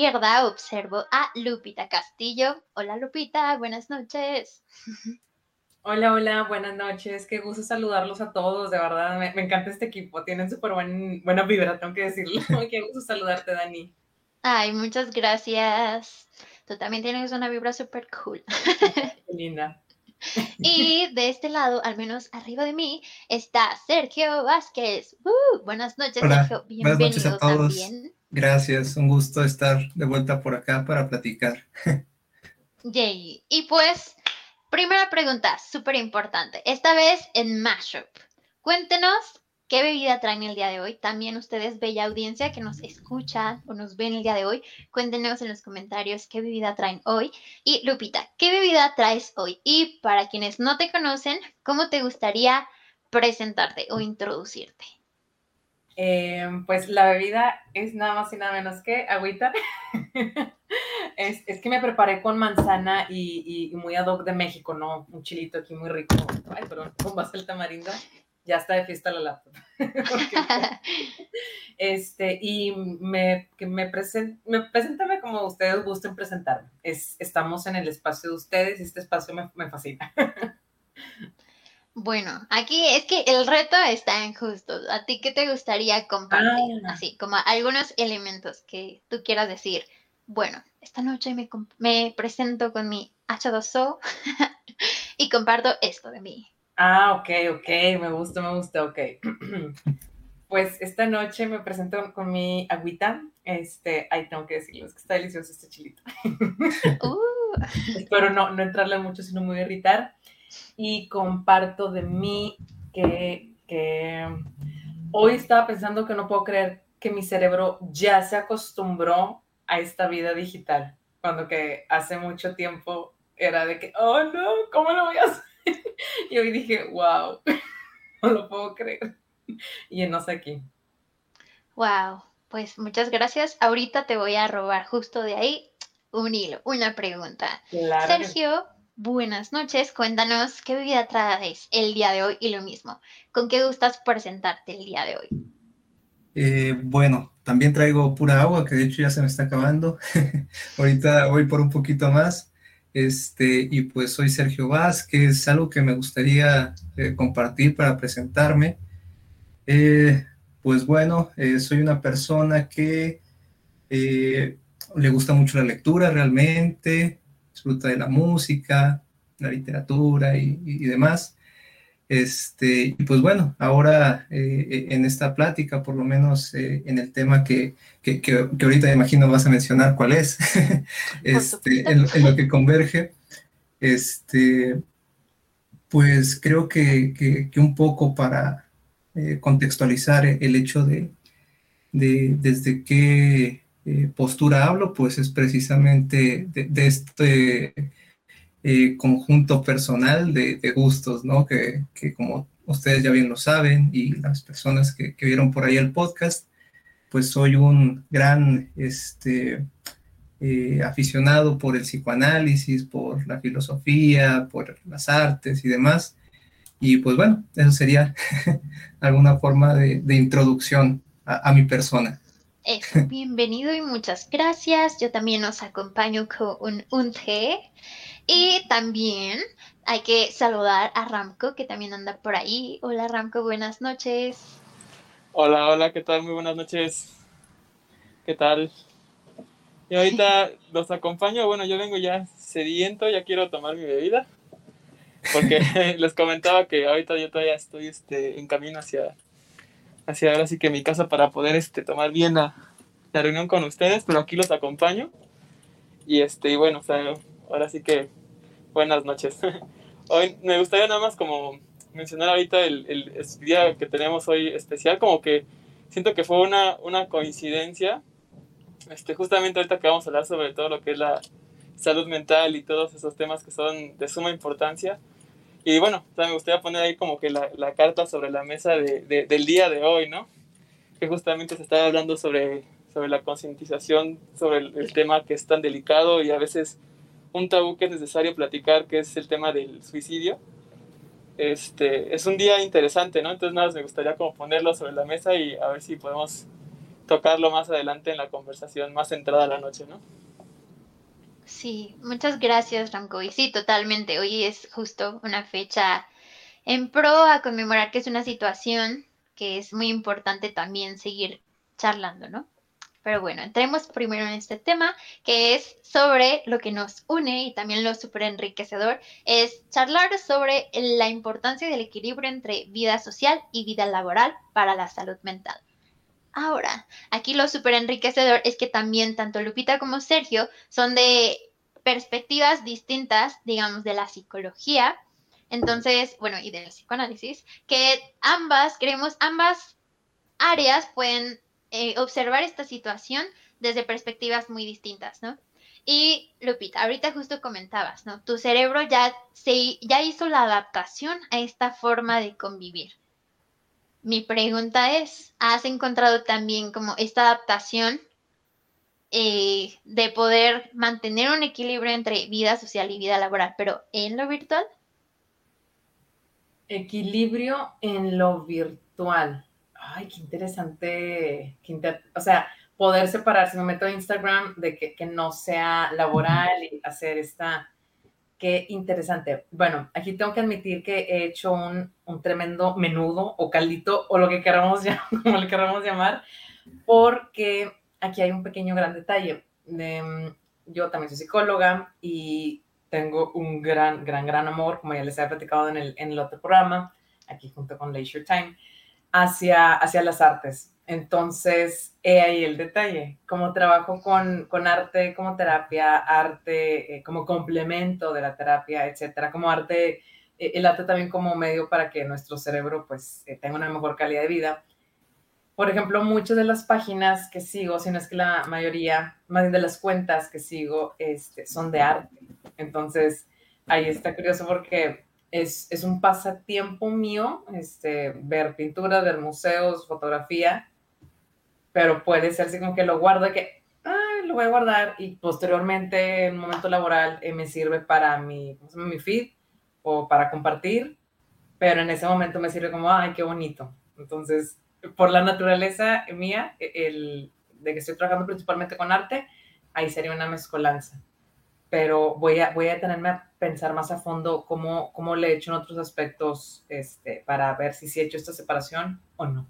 izquierda observo a Lupita Castillo. Hola Lupita, buenas noches. Hola, hola, buenas noches. Qué gusto saludarlos a todos, de verdad. Me, encanta este equipo. Tienen súper buen, buena vibra, tengo que decirlo. Qué gusto saludarte, Dani. Ay, muchas gracias. Tú también tienes una vibra súper cool. Qué linda. Y de este lado, al menos arriba de mí, está Sergio Vázquez. Uh, buenas noches, Sergio. Bienvenido buenas noches a todos. también. Gracias, un gusto estar de vuelta por acá para platicar. Y pues, primera pregunta, súper importante. Esta vez en Mashup. Cuéntenos qué bebida traen el día de hoy. También ustedes, bella audiencia que nos escucha o nos ven el día de hoy, cuéntenos en los comentarios qué bebida traen hoy. Y Lupita, ¿qué bebida traes hoy? Y para quienes no te conocen, ¿cómo te gustaría presentarte o introducirte? Em, pues la bebida es nada más y nada menos que agüita. es, que me preparé con manzana y, muy ad hoc de México, ¿no? Un chilito aquí muy rico. Ay, perdón, con base el tamarindo. Ya está de fiesta la laptop. este, y me, que me, me preséntame como ustedes gusten presentarme. Es, estamos en el espacio de ustedes y este espacio me, me fascina. Bueno, aquí es que el reto está en justo. ¿A ti qué te gustaría compartir? Ah. Así, como algunos elementos que tú quieras decir. Bueno, esta noche me, me presento con mi H2O y comparto esto de mí. Ah, ok, ok, me gusta, me gusta, ok. pues esta noche me presento con mi agüita. Este, ahí tengo que decirlo, es que está delicioso este chilito. uh. Espero no, no entrarle mucho, sino muy irritar y comparto de mí que, hoy estaba pensando que no puedo creer que mi cerebro ya se acostumbró a esta vida digital, cuando que hace mucho tiempo era de que, oh no, ¿cómo lo voy a hacer? Y hoy dije, wow, no lo puedo creer. Y no sé aquí. Wow, pues muchas gracias. Ahorita te voy a robar justo de ahí un hilo, una pregunta. Sergio, Buenas noches, cuéntanos qué bebida traes el día de hoy y lo mismo, ¿con qué gustas presentarte el día de hoy? Eh, bueno, también traigo pura agua, que de hecho ya se me está acabando. Ahorita voy por un poquito más. Este, y pues soy Sergio Vázquez, algo que me gustaría eh, compartir para presentarme. Eh, pues bueno, soy una persona que le gusta mucho la lectura realmente, disfruta de la música, la literatura y, demás. Este, y pues bueno, ahora eh, en esta plática, por lo menos eh, en el tema que, que, que, ahorita imagino vas a mencionar cuál es, este, en, lo que converge, este, pues creo que, un poco para eh, contextualizar el hecho de, de desde qué eh, postura hablo, pues es precisamente de, este eh, conjunto personal de, gustos, ¿no? Que, como ustedes ya bien lo saben y las personas que, vieron por ahí el podcast, pues soy un gran este, eh, aficionado por el psicoanálisis, por la filosofía, por las artes y demás. Y pues bueno, eso sería alguna forma de, introducción a mi persona. Eso, bienvenido y muchas gracias. Yo también os acompaño con un, un té. Y también hay que saludar a Ramco, que también anda por ahí. Hola Ramco, buenas noches. Hola, hola, ¿qué tal? Muy buenas noches. ¿Qué tal? Y ahorita los acompaño. Bueno, yo vengo ya sediento, ya quiero tomar mi bebida. Porque les comentaba que ahorita yo todavía estoy este, en camino hacia hacia ahora sí que mi casa para poder este, tomar bien la, la, reunión con ustedes, pero aquí los acompaño. Y este, y bueno, ahora sí que buenas noches. Hoy me gustaría nada más como mencionar ahorita el, el, día que tenemos hoy especial, como que siento que fue una, una coincidencia, este, justamente ahorita que vamos a hablar sobre todo lo que es la salud mental y todos esos temas que son de suma importancia. Y bueno, me gustaría poner ahí como que la, la carta sobre la mesa de, del día de hoy, ¿no? Que justamente se está hablando sobre, sobre la concientización, sobre el, tema que es tan delicado y a veces un tabú que es necesario platicar, que es el tema del suicidio. Este, es un día interesante, ¿no? Entonces nada, me gustaría como ponerlo sobre la mesa y a ver si podemos tocarlo más adelante en la conversación más centrada a la noche, ¿no? Sí, muchas gracias, Ramco. Y sí, totalmente. Hoy es justo una fecha en pro a conmemorar que es una situación que es muy importante también seguir charlando, ¿no? Pero bueno, entremos primero en este tema, que es sobre lo que nos une y también lo súper enriquecedor, es charlar sobre la importancia del equilibrio entre vida social y vida laboral para la salud mental. Ahora, aquí lo súper enriquecedor es que también tanto Lupita como Sergio son de perspectivas distintas, digamos, de la psicología, entonces, bueno, y del psicoanálisis, que ambas, creemos, ambas áreas pueden eh, observar esta situación desde perspectivas muy distintas, ¿no? Y Lupita, ahorita justo comentabas, ¿no? Tu cerebro ya, se, ya hizo la adaptación a esta forma de convivir. Mi pregunta es, ¿has encontrado también como esta adaptación eh, de poder mantener un equilibrio entre vida social y vida laboral, pero en lo virtual? Equilibrio en lo virtual. Ay, qué interesante. o sea, poder separar, si me meto a Instagram, de que, que no sea laboral y hacer esta... Qué interesante. Bueno, aquí tengo que admitir que he hecho un, un tremendo menudo o caldito o lo que queramos como le queramos llamar, porque aquí hay un pequeño gran detalle. Mm, yo también soy psicóloga y tengo un gran, gran, gran amor, como ya les he platicado en el, en el otro programa, aquí junto con Leisure Time, hacia, hacia las artes. Entonces, he ahí el detalle. Como trabajo con, con arte como terapia, arte eh, como complemento de la terapia, etcétera, como arte, eh, el arte también como medio para que nuestro cerebro pues eh, tenga una mejor calidad de vida por ejemplo, muchas de las páginas que sigo, si no es que la mayoría, más bien de las cuentas que sigo, este, son de arte. Entonces, ahí está curioso porque es, es un pasatiempo mío este, ver pinturas, ver museos, fotografía, pero puede ser así como que lo guardo, que ay, lo voy a guardar y posteriormente en un momento laboral eh, me sirve para mi, mi feed o para compartir, pero en ese momento me sirve como, ay, qué bonito. Entonces, por la naturaleza mía, e, el, de que estoy trabajando principalmente con arte, ahí sería una mezcolanza. Pero voy a, voy a tenerme a pensar más a fondo cómo, cómo le he hecho en otros aspectos este, para ver si sí he hecho esta separación o no.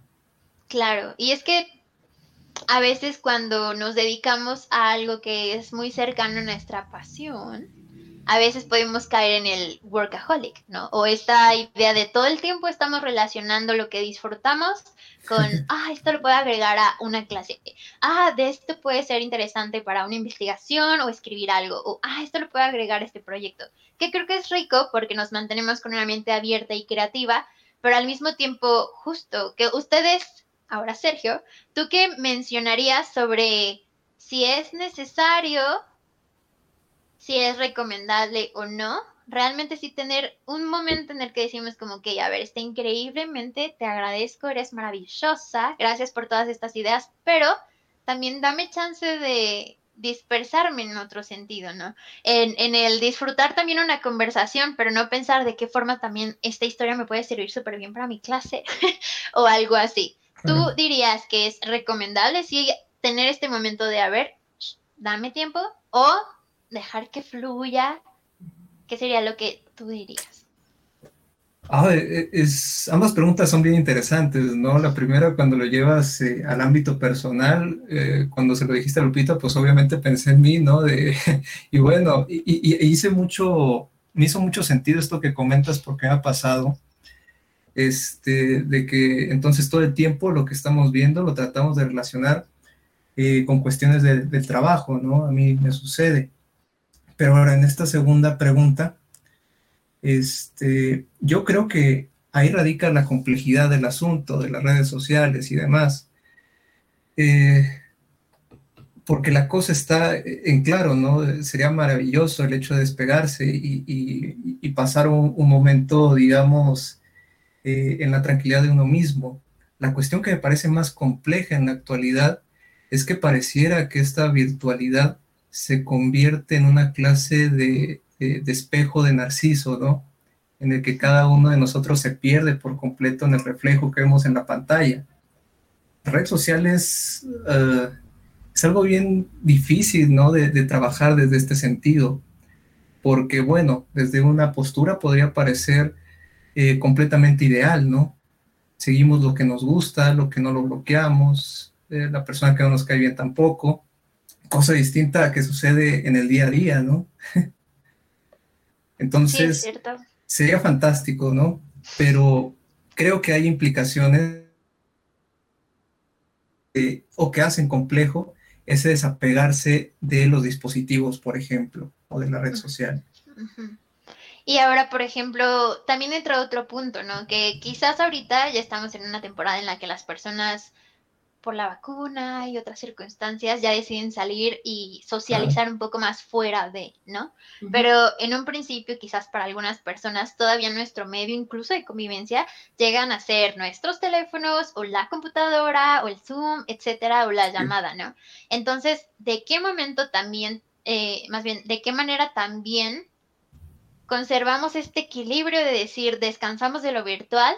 Claro, y es que a veces cuando nos dedicamos a algo que es muy cercano a nuestra pasión, a veces podemos caer en el workaholic, ¿no? O esta idea de todo el tiempo estamos relacionando lo que disfrutamos con, ah, esto lo puedo agregar a una clase, ah, de esto puede ser interesante para una investigación o escribir algo, o, ah, esto lo puedo agregar a este proyecto, que creo que es rico porque nos mantenemos con una mente abierta y creativa, pero al mismo tiempo justo, que ustedes, ahora Sergio, ¿tú qué mencionarías sobre si es necesario, si es recomendable o no realmente sí tener un momento en el que decimos como que, a ver, está increíblemente, te agradezco, eres maravillosa, gracias por todas estas ideas, pero también dame chance de dispersarme en otro sentido, ¿no? En, en el disfrutar también una conversación, pero no pensar de qué forma también esta historia me puede servir súper bien para mi clase o algo así. ¿Tú dirías que es recomendable sí tener este momento de, a ver, dame tiempo o dejar que fluya ¿Qué sería lo que tú dirías? Ah, e, es, ambas preguntas son bien interesantes, ¿no? La primera, cuando lo llevas eh, al ámbito personal, eh, cuando se lo dijiste a Lupita, pues obviamente pensé en mí, ¿no? De, y bueno, y, y, hice mucho, me hizo mucho sentido esto que comentas porque me ha pasado, este, de que entonces todo el tiempo lo que estamos viendo lo tratamos de relacionar eh, con cuestiones del trabajo, ¿no? A mí me sucede. Pero ahora en esta segunda pregunta, este, yo creo que ahí radica la complejidad del asunto, de las redes sociales y demás. Eh, porque la cosa está en claro, ¿no? Sería maravilloso el hecho de despegarse y, pasar un, momento, digamos, eh, en la tranquilidad de uno mismo. La cuestión que me parece más compleja en la actualidad es que pareciera que esta virtualidad se convierte en una clase de, de espejo de narciso, ¿no? En el que cada uno de nosotros se pierde por completo en el reflejo que vemos en la pantalla. Redes sociales uh, es algo bien difícil, ¿no? De, trabajar desde este sentido, porque, bueno, desde una postura podría parecer eh, completamente ideal, ¿no? Seguimos lo que nos gusta, lo que no lo bloqueamos, eh, la persona que no nos cae bien tampoco, cosa distinta a que sucede en el día a día, ¿no? Entonces, sería fantástico, ¿no? Pero creo que hay implicaciones eh, o que hacen complejo ese desapegarse de los dispositivos, por ejemplo, o de la red social. Y ahora, por ejemplo, también entra otro punto, ¿no? Que quizás ahorita ya estamos en una temporada en la que las personas por la vacuna y otras circunstancias ya deciden salir y socializar un poco más fuera de, ¿no? Pero en un principio, quizás para algunas personas, todavía nuestro medio, incluso de convivencia, llegan a ser nuestros teléfonos o la computadora o el Zoom, etcétera, o la llamada, ¿no? Entonces, ¿de qué momento también, eh, más bien, de qué manera también conservamos este equilibrio de decir, descansamos de lo virtual,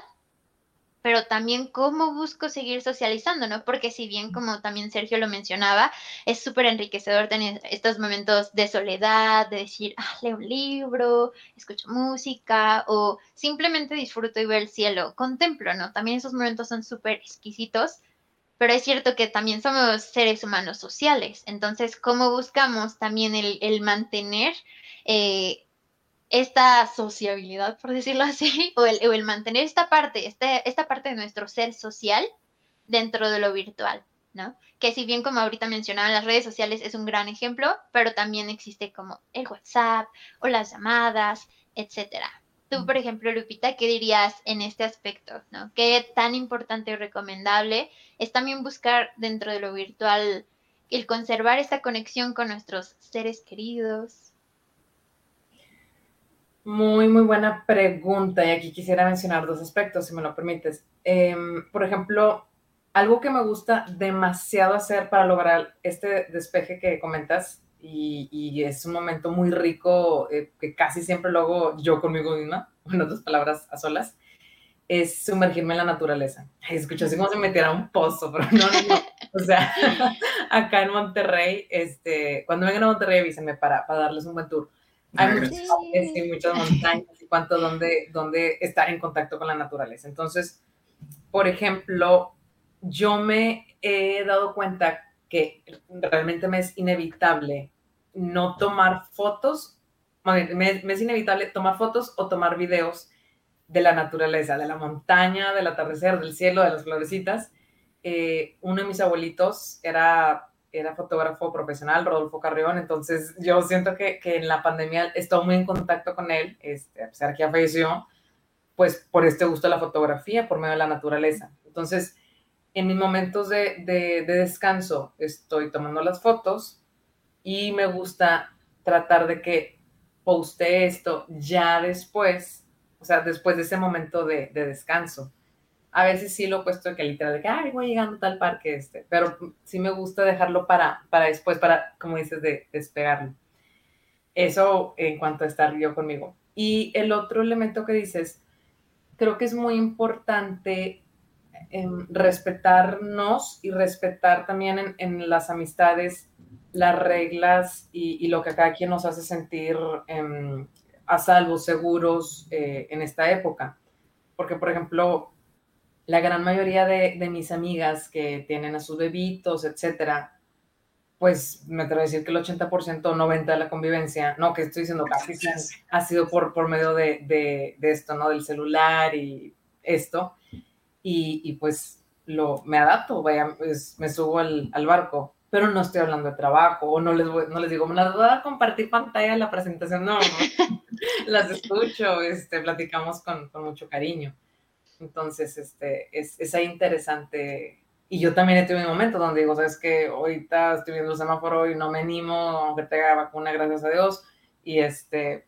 pero también cómo busco seguir socializando, ¿no? Porque si bien, como también Sergio lo mencionaba, es súper enriquecedor tener estos momentos de soledad, de decir, ah, leo un libro, escucho música o simplemente disfruto y veo el cielo, contemplo, ¿no? También esos momentos son súper exquisitos, pero es cierto que también somos seres humanos sociales, entonces, ¿cómo buscamos también el, el mantener eh, esta sociabilidad, por decirlo así, o el, mantener esta parte, este, esta parte de nuestro ser social dentro de lo virtual, ¿no? Que si bien como ahorita mencionaban las redes sociales es un gran ejemplo, pero también existe como el WhatsApp o las llamadas, etcétera. Tú, por ejemplo, Lupita, ¿qué dirías en este aspecto? ¿no? ¿Qué tan importante o recomendable es también buscar dentro de lo virtual el conservar esta conexión con nuestros seres queridos, muy, muy buena pregunta. Y aquí quisiera mencionar dos aspectos, si me lo permites. Em, por ejemplo, algo que me gusta demasiado hacer para lograr este despeje que comentas, y, es un momento muy rico eh, que casi siempre lo hago yo conmigo misma, en otras palabras, a solas, es sumergirme en la naturaleza. Ay, escucho así como si me metiera un pozo, pero no, no, O sea, acá en Monterrey, este, cuando vengan a Monterrey, avísenme para, para darles un buen tour hay muchas muchas montañas y cuánto donde, donde estar en contacto con la naturaleza. Entonces, por ejemplo, yo me he dado cuenta que realmente me es inevitable no tomar fotos, me, es inevitable tomar fotos o tomar videos de la naturaleza, de la montaña, del atardecer, del cielo, de las florecitas. Eh, uno de mis abuelitos era era fotógrafo profesional, Rodolfo Carrión, entonces yo siento que, que en la pandemia estoy muy en contacto con él, este, a pesar que ya falleció, pues por este gusto de la fotografía, por medio de la naturaleza. Entonces, en mis momentos de, de, de descanso estoy tomando las fotos y me gusta tratar de que poste esto ya después, o sea, después de ese momento de, de descanso a veces sí lo he puesto que literal, de que, ay, voy llegando a tal parque, este, pero sí me gusta dejarlo para, para después, para, como dices, de despegarlo. Eso en cuanto a estar yo conmigo. Y el otro elemento que dices, creo que es muy importante em, respetarnos y respetar también en, las amistades las reglas y, lo que cada quien nos hace sentir em, a salvo, seguros eh, en esta época. Porque, por ejemplo, la gran mayoría de, mis amigas que tienen a sus bebitos, etcétera, pues me atrevo a decir que el 80% o 90% de la convivencia, no, que estoy diciendo casi, ha sido por, por medio de, esto, ¿no? Del celular y esto. Y, pues lo, me adapto, vaya, pues, me subo al, barco, pero no estoy hablando de trabajo o no les, no les digo, me las voy a compartir pantalla en la presentación, no, las escucho, este, platicamos con, con mucho cariño. Entonces, este, es, es ahí interesante Y yo también he tenido momentos donde digo, sabes que ahorita estoy viendo el semáforo y no me animo, aunque tenga vacuna, gracias a Dios. Y este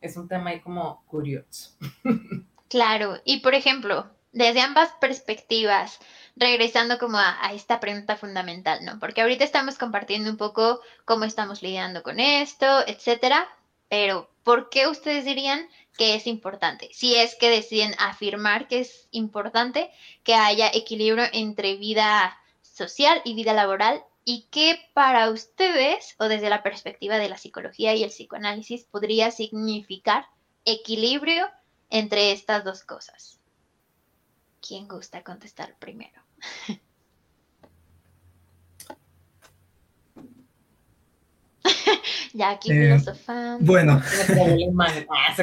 es un tema ahí como curioso. Claro, y por ejemplo, desde ambas perspectivas, regresando como a, a, esta pregunta fundamental, ¿no? Porque ahorita estamos compartiendo un poco cómo estamos lidiando con esto, etcétera, pero ¿por qué ustedes dirían que es importante? Si es que deciden afirmar que es importante que haya equilibrio entre vida social y vida laboral y qué para ustedes o desde la perspectiva de la psicología y el psicoanálisis podría significar equilibrio entre estas dos cosas. ¿Quién gusta contestar primero? ya aquí Eh, filosofando. Bueno, Ah,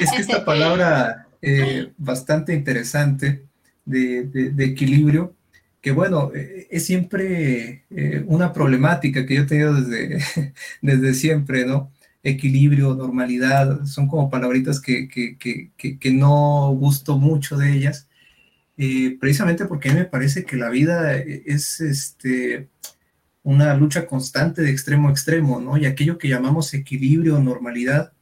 es que esta palabra eh, bastante interesante de, de- de equilibrio, que bueno, eh, es siempre eh, una problemática que yo he tenido desde, desde siempre, ¿no? Equilibrio, normalidad, son como palabritas que, que, que, que, que no gusto mucho de ellas, eh, precisamente porque a mí me parece que la vida es este, una lucha constante de extremo a extremo, ¿no? Y aquello que llamamos equilibrio o normalidad,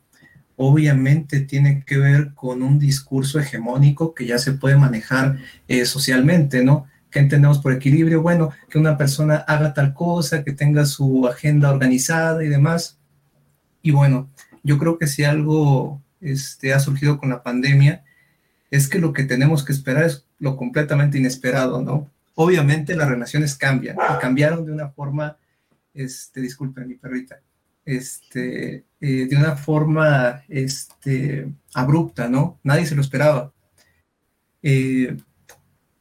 obviamente tiene que ver con un discurso hegemónico que ya se puede manejar eh, socialmente, ¿no? ¿Qué entendemos por equilibrio? Bueno, que una persona haga tal cosa, que tenga su agenda organizada y demás. Y bueno, yo creo que si algo este, ha surgido con la pandemia, es que lo que tenemos que esperar es lo completamente inesperado, ¿no? Obviamente las relaciones cambian, y cambiaron de una forma, este, disculpen mi perrita, este, eh, de una forma este, abrupta, ¿no? Nadie se lo esperaba. Eh,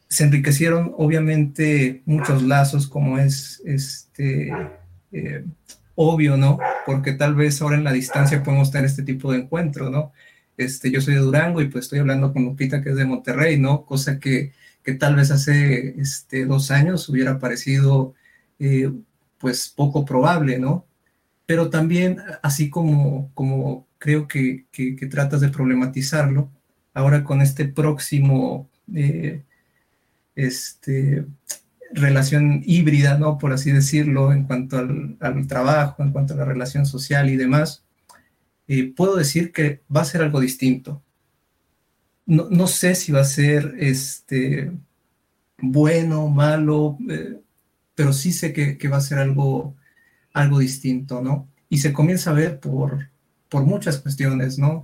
se enriquecieron obviamente muchos lazos, como es este, eh, obvio, ¿no? Porque tal vez ahora en la distancia podemos tener este tipo de encuentro, ¿no? Este, yo soy de Durango y pues estoy hablando con Lupita que es de Monterrey, ¿no? Cosa que, que tal vez hace este, dos años hubiera parecido eh, pues poco probable, ¿no? Pero también, así como, como creo que, que, tratas de problematizarlo, ahora con este próximo eh, este, relación híbrida, ¿no? Por así decirlo, en cuanto al, al trabajo, en cuanto a la relación social y demás, eh, puedo decir que va a ser algo distinto. No, no sé si va a ser este, bueno, malo, eh, pero sí sé que, que, va a ser algo, algo distinto, ¿no? Y se comienza a ver por, por muchas cuestiones, ¿no?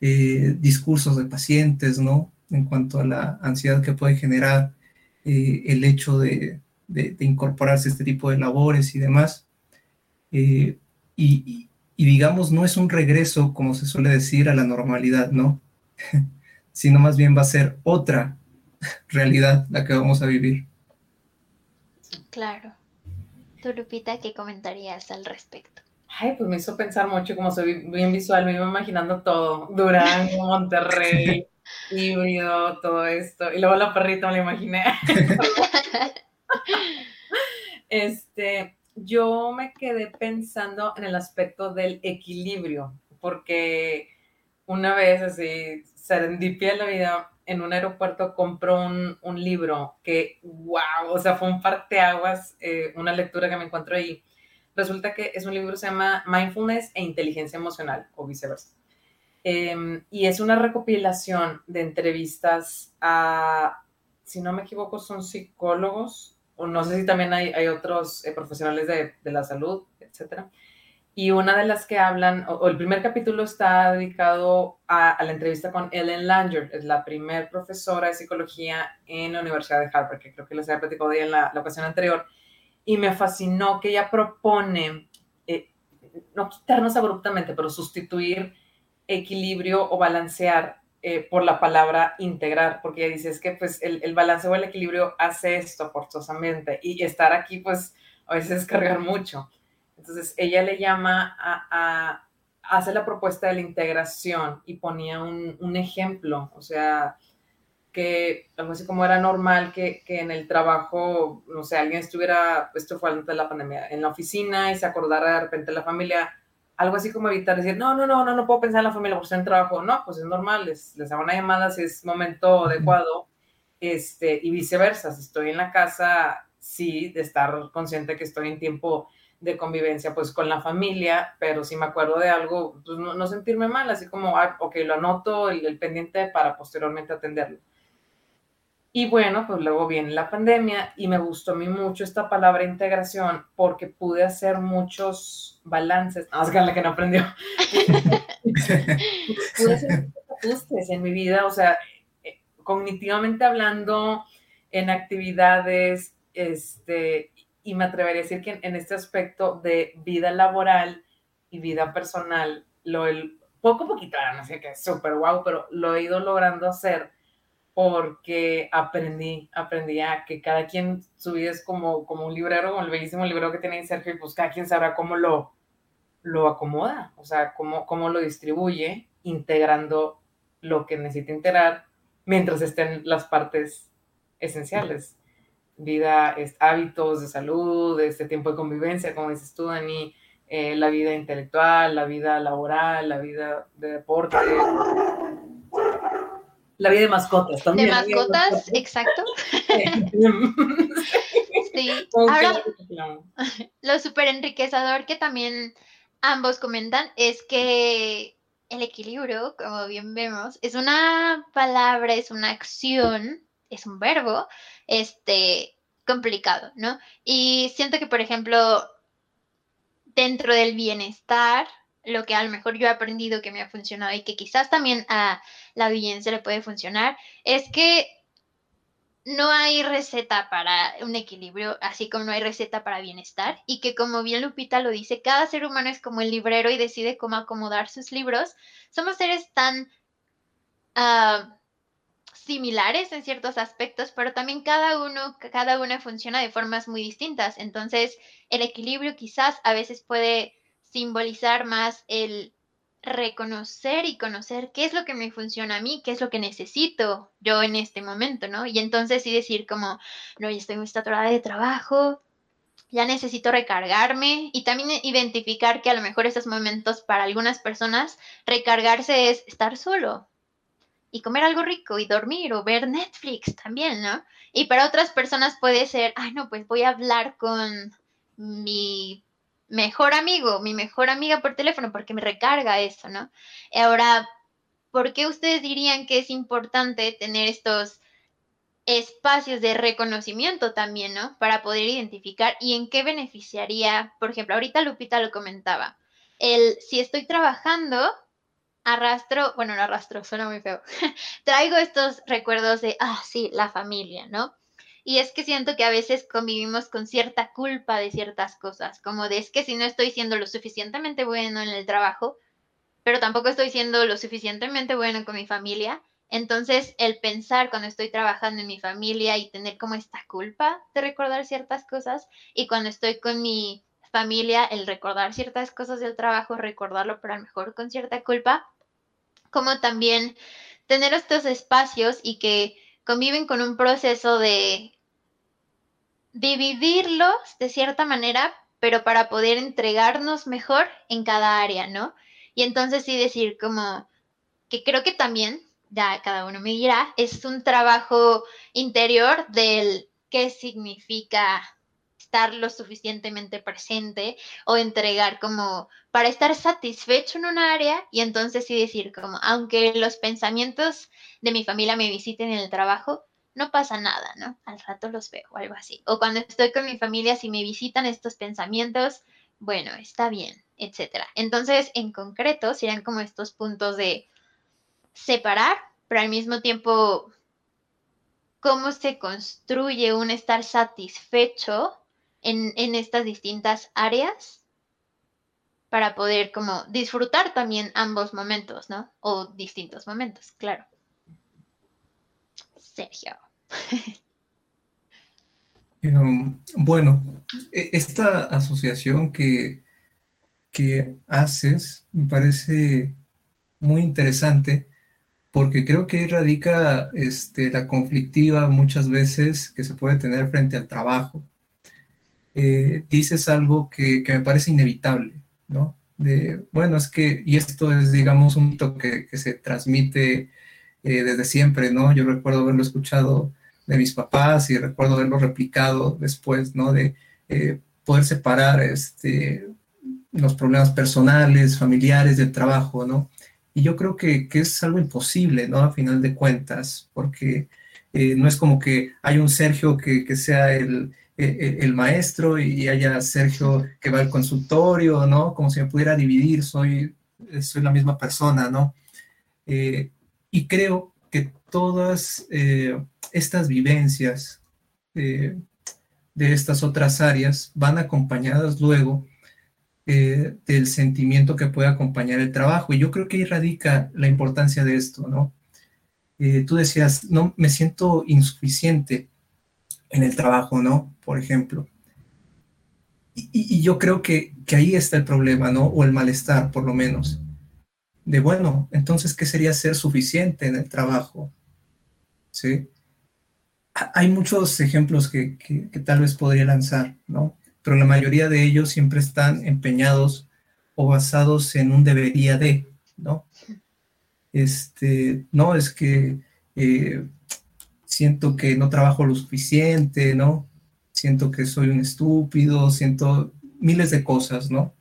Eh, discursos de pacientes, ¿no? En cuanto a la ansiedad que puede generar eh, el hecho de, de, incorporarse a este tipo de labores y demás. Y, y, digamos, no es un regreso, como se suele decir, a la normalidad, ¿no? Sino más bien va a ser otra realidad la que vamos a vivir. Claro. Tú, Lupita, ¿qué comentarías al respecto? Ay, pues me hizo pensar mucho, como soy bien visual, me iba imaginando todo. Durango, Monterrey, híbrido, todo esto. Y luego la perrita me la imaginé. este, yo me quedé pensando en el aspecto del equilibrio, porque una vez así, serendipia en la vida, en un aeropuerto compró un, un libro que, wow, o sea, fue un parteaguas, eh, una lectura que me encuentro ahí. Resulta que es un libro que se llama Mindfulness e Inteligencia Emocional, o viceversa. Eh, y es una recopilación de entrevistas a, si no me equivoco, son psicólogos, o no sé si también hay, hay otros eh, profesionales de, de, la salud, etcétera. Y una de las que hablan, o, el primer capítulo está dedicado a, la entrevista con Ellen Langer, es la primer profesora de psicología en la Universidad de Harvard, que creo que les había platicado de en la, la ocasión anterior. Y me fascinó que ella propone, eh, no quitarnos abruptamente, pero sustituir equilibrio o balancear eh, por la palabra integrar, porque ella dice es que pues el, el, balance o el equilibrio hace esto forzosamente y estar aquí pues a veces es cargar mucho. Entonces ella le llama a, a hace la propuesta de la integración y ponía un, un, ejemplo, o sea, que algo así como era normal que, que, en el trabajo, no sé, alguien estuviera, esto fue antes de la pandemia, en la oficina y se acordara de repente la familia, algo así como evitar decir, no, no, no, no, no puedo pensar en la familia por estar en trabajo. No, pues es normal, les, les hago una llamada si es momento adecuado. este, y viceversa, si estoy en la casa, sí, de estar consciente que estoy en tiempo de convivencia pues con la familia, pero si me acuerdo de algo, pues no, sentirme mal, así como, ah, ok, lo anoto, el, pendiente para posteriormente atenderlo. Y bueno, pues luego viene la pandemia y me gustó a mí mucho esta palabra integración porque pude hacer muchos balances. Ah, es la que no aprendió. pude hacer ajustes en mi vida, o sea, eh, cognitivamente hablando, en actividades, este, y me atrevería a decir que en, este aspecto de vida laboral y vida personal, lo el, poco a poquito, no sé qué súper guau, pero lo he ido logrando hacer porque aprendí, aprendí a que cada quien su vida es como, como un librero, como el bellísimo libro que tiene Sergio, y pues cada quien sabrá cómo lo, lo acomoda, o sea, cómo, cómo lo distribuye, integrando lo que necesita integrar mientras estén las partes esenciales vida, es, hábitos de salud, este tiempo de convivencia, como dices tú, Dani, eh, la vida intelectual, la vida laboral, la vida de deporte, la vida de mascotas también. De mascotas, exacto. sí. Ahora, lo súper enriquecedor que también ambos comentan es que el equilibrio, como bien vemos, es una palabra, es una acción es un verbo, este, complicado, ¿no? Y siento que, por ejemplo, dentro del bienestar, lo que a lo mejor yo he aprendido que me ha funcionado y que quizás también a la audiencia le puede funcionar, es que no hay receta para un equilibrio, así como no hay receta para bienestar, y que como bien Lupita lo dice, cada ser humano es como el librero y decide cómo acomodar sus libros. Somos seres tan uh, similares en ciertos aspectos, pero también cada uno, cada una funciona de formas muy distintas. Entonces, el equilibrio quizás a veces puede simbolizar más el reconocer y conocer qué es lo que me funciona a mí, qué es lo que necesito yo en este momento, ¿no? Y entonces sí decir como, no, ya estoy muy saturada de trabajo, ya necesito recargarme y también identificar que a lo mejor esos momentos para algunas personas recargarse es estar solo, y comer algo rico y dormir o ver Netflix también, ¿no? Y para otras personas puede ser, ay, no, pues voy a hablar con mi mejor amigo, mi mejor amiga por teléfono porque me recarga eso, ¿no? Ahora, ¿por qué ustedes dirían que es importante tener estos espacios de reconocimiento también, ¿no? Para poder identificar y en qué beneficiaría, por ejemplo, ahorita Lupita lo comentaba, el si estoy trabajando arrastro, bueno, no arrastro, suena muy feo, traigo estos recuerdos de, ah, sí, la familia, ¿no? Y es que siento que a veces convivimos con cierta culpa de ciertas cosas, como de es que si no estoy siendo lo suficientemente bueno en el trabajo, pero tampoco estoy siendo lo suficientemente bueno con mi familia, entonces el pensar cuando estoy trabajando en mi familia y tener como esta culpa de recordar ciertas cosas y cuando estoy con mi familia, el recordar ciertas cosas del trabajo, recordarlo pero a lo mejor con cierta culpa, como también tener estos espacios y que conviven con un proceso de dividirlos de cierta manera, pero para poder entregarnos mejor en cada área, ¿no? Y entonces sí decir como que creo que también, ya cada uno me dirá, es un trabajo interior del qué significa estar lo suficientemente presente o entregar como para estar satisfecho en un área y entonces sí decir como, aunque los pensamientos de mi familia me visiten en el trabajo, no pasa nada, ¿no? Al rato los veo o algo así. O cuando estoy con mi familia, si me visitan estos pensamientos, bueno, está bien, etcétera. Entonces, en concreto, serían como estos puntos de separar, pero al mismo tiempo, cómo se construye un estar satisfecho en, estas distintas áreas para poder como disfrutar también ambos momentos, ¿no? O distintos momentos, claro. Sergio. Em, bueno, e, esta asociación que, que haces me parece muy interesante porque creo que radica este, la conflictiva muchas veces que se puede tener frente al trabajo eh, dices algo que, me parece inevitable, ¿no? De, bueno, es que, y esto es, digamos, un mito que, se transmite eh, desde siempre, ¿no? Yo recuerdo haberlo escuchado de mis papás y recuerdo haberlo replicado después, ¿no? De eh, poder separar este, los problemas personales, familiares, del trabajo, ¿no? Y yo creo que, que es algo imposible, ¿no? A final de cuentas, porque no es como que hay un Sergio que, que sea el, el, el, maestro y haya Sergio que va al consultorio, ¿no? Como si me pudiera dividir, soy, soy la misma persona, ¿no? Eh, y creo que todas eh, estas vivencias eh, de estas otras áreas van acompañadas luego eh, del sentimiento que puede acompañar el trabajo. Y yo creo que ahí radica la importancia de esto, ¿no? tú decías, no, me siento insuficiente en el trabajo, ¿no? Por ejemplo. Y, yo creo que, que ahí está el problema, ¿no? O el malestar, por lo menos de, bueno, entonces, ¿qué sería ser suficiente en el trabajo? ¿Sí? Hay muchos ejemplos que, que, tal vez podría lanzar, ¿no? Pero la mayoría de ellos siempre están empeñados o basados en un debería de, ¿no? Este, no, es que eh, siento que no trabajo lo suficiente, ¿no? Siento que soy un estúpido, siento miles de cosas, ¿no?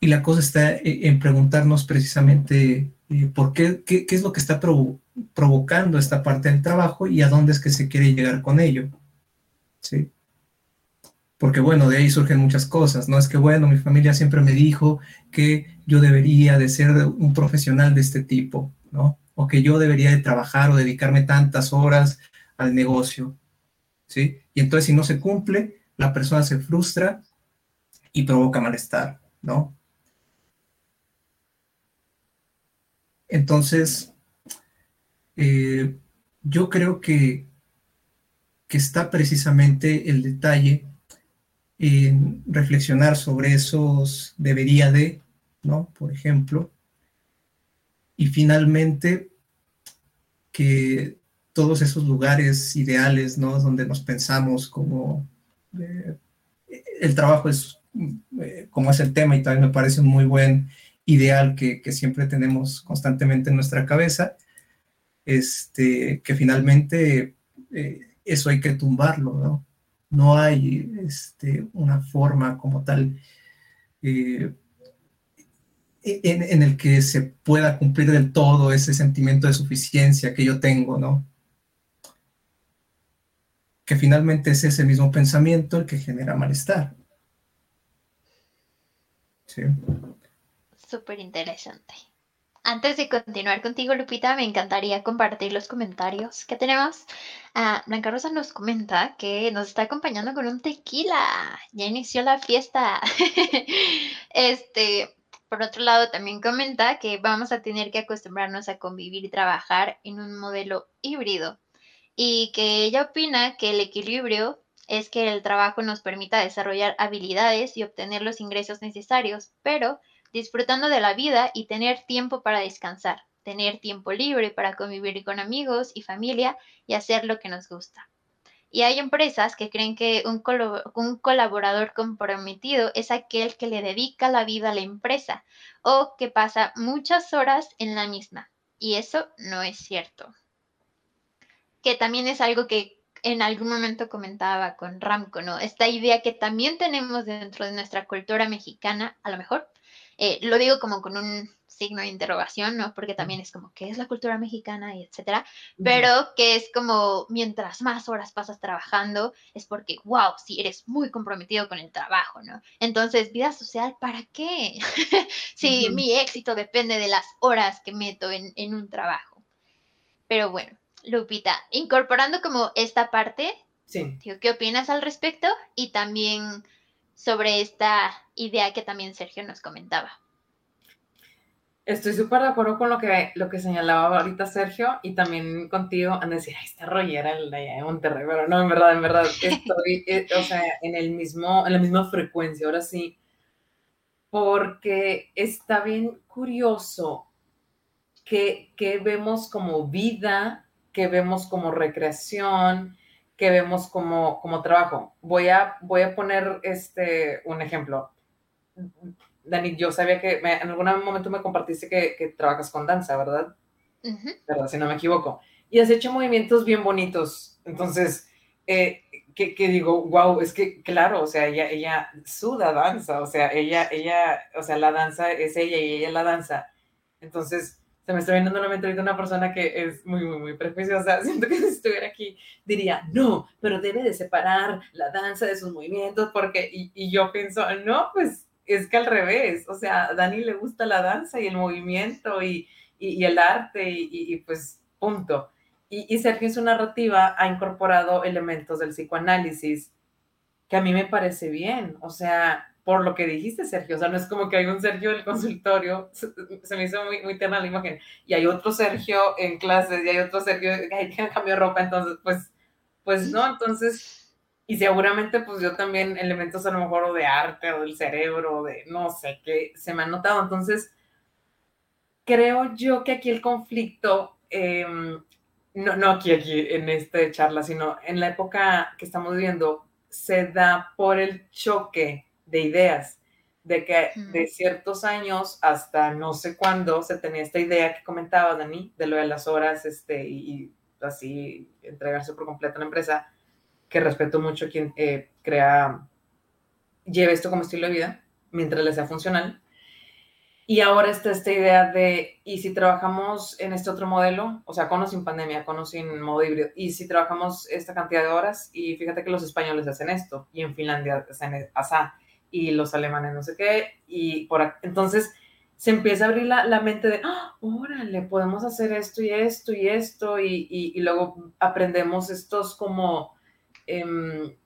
Y la cosa está eh, en preguntarnos precisamente eh, por qué, qué, es lo que está provocando esta parte del trabajo y a dónde es que se quiere llegar con ello. ¿Sí? Porque bueno, de ahí surgen muchas cosas, ¿no? Es que bueno, mi familia siempre me dijo que yo debería de ser un profesional de este tipo, ¿no? O que yo debería de trabajar o dedicarme tantas horas al negocio, ¿sí? Y entonces si no se cumple, la persona se frustra y provoca malestar, ¿no? Entonces, eh, yo creo que, que está precisamente el detalle en reflexionar sobre esos debería de, ¿no? Por ejemplo. Y finalmente, que todos esos lugares ideales, ¿no? Donde nos pensamos como eh, el trabajo es, eh, como es el tema y también me parece un muy buen ideal que, siempre tenemos constantemente en nuestra cabeza, este, que finalmente eh, eso hay que tumbarlo, ¿no? No hay este, una forma como tal en, el que se pueda cumplir del todo ese sentimiento de suficiencia que yo tengo, ¿no? Que finalmente es ese mismo pensamiento el que genera malestar. Sí súper interesante. Antes de continuar contigo, Lupita, me encantaría compartir los comentarios que tenemos. Ah, Blanca Rosa nos comenta que nos está acompañando con un tequila. Ya inició la fiesta. este, por otro lado, también comenta que vamos a tener que acostumbrarnos a convivir y trabajar en un modelo híbrido. Y que ella opina que el equilibrio es que el trabajo nos permita desarrollar habilidades y obtener los ingresos necesarios, pero disfrutando de la vida y tener tiempo para descansar, tener tiempo libre para convivir con amigos y familia y hacer lo que nos gusta. Y hay empresas que creen que un, colaborador comprometido es aquel que le dedica la vida a la empresa o que pasa muchas horas en la misma. Y eso no es cierto. Que también es algo que en algún momento comentaba con Ramco, ¿no? Esta idea que también tenemos dentro de nuestra cultura mexicana, a lo mejor, eh, lo digo como con un signo de interrogación, ¿no? Porque también es como, ¿qué es la cultura mexicana? Y etcétera. Pero que es como, mientras más horas pasas trabajando, es porque, wow, sí, eres muy comprometido con el trabajo, ¿no? Entonces, vida social, ¿para qué? si mi éxito depende de las horas que meto en, en un trabajo. Pero bueno, Lupita, incorporando como esta parte, sí. ¿qué opinas al respecto? Y también sobre esta idea que también Sergio nos comentaba. Estoy súper de acuerdo con lo que, lo que señalaba ahorita Sergio y también contigo, a decir, ay, esta rollera el de Monterrey, pero no, en verdad, en verdad, estoy, eh, o sea, en, el mismo, en la misma frecuencia, ahora sí, porque está bien curioso que, que vemos como vida, que vemos como recreación, que vemos como, como trabajo. Voy a, voy a poner este, un ejemplo. Dani, yo sabía que en algún momento me compartiste que, que trabajas con danza, ¿verdad? ¿Verdad? Si no me equivoco. y has hecho movimientos bien bonitos. Entonces, eh, que, digo, wow, es que claro, o sea, ella, ella suda danza, o sea, ella, ella, o sea, la danza es ella y ella la danza. Entonces, se me está viendo nuevamente ahorita una persona que es muy, muy, muy prejuiciosa. Siento que si estuviera aquí diría, no, pero debe de separar la danza de sus movimientos, porque, y, y yo pienso, no, pues es que al revés, o sea, a Dani le gusta la danza y el movimiento y, y, y el arte y, y, pues punto. Y, Sergio en su narrativa ha incorporado elementos del psicoanálisis que a mí me parece bien, o sea, por lo que dijiste, Sergio, o sea, no es como que hay un Sergio del consultorio, se, me hizo muy, muy tierna la imagen, y hay otro Sergio en clases, y hay otro Sergio que cambio de ropa, entonces, pues, pues no, entonces, y seguramente, pues yo también elementos a lo mejor de arte, o del cerebro, o de no sé qué, se me han notado, entonces, creo yo que aquí el conflicto em, no, no aquí, aquí en esta charla, sino en la época que estamos viviendo, se da por el choque de ideas, de que de ciertos años hasta no sé cuándo se tenía esta idea que comentaba Dani, de lo de las horas este, y, así entregarse por completo a la empresa, que respeto mucho quien eh, crea, lleve esto como estilo de vida, mientras le sea funcional, y ahora está esta idea de, ¿y si trabajamos en este otro modelo? O sea, con o sin pandemia, con o sin modo híbrido. ¿Y si trabajamos esta cantidad de horas? Y fíjate que los españoles hacen esto, y en Finlandia hacen asá, y los alemanes no sé qué. Y por entonces se empieza a abrir la, la mente de, ¡Ah, órale, podemos hacer esto y esto y esto. Y, luego aprendemos estos como... Em,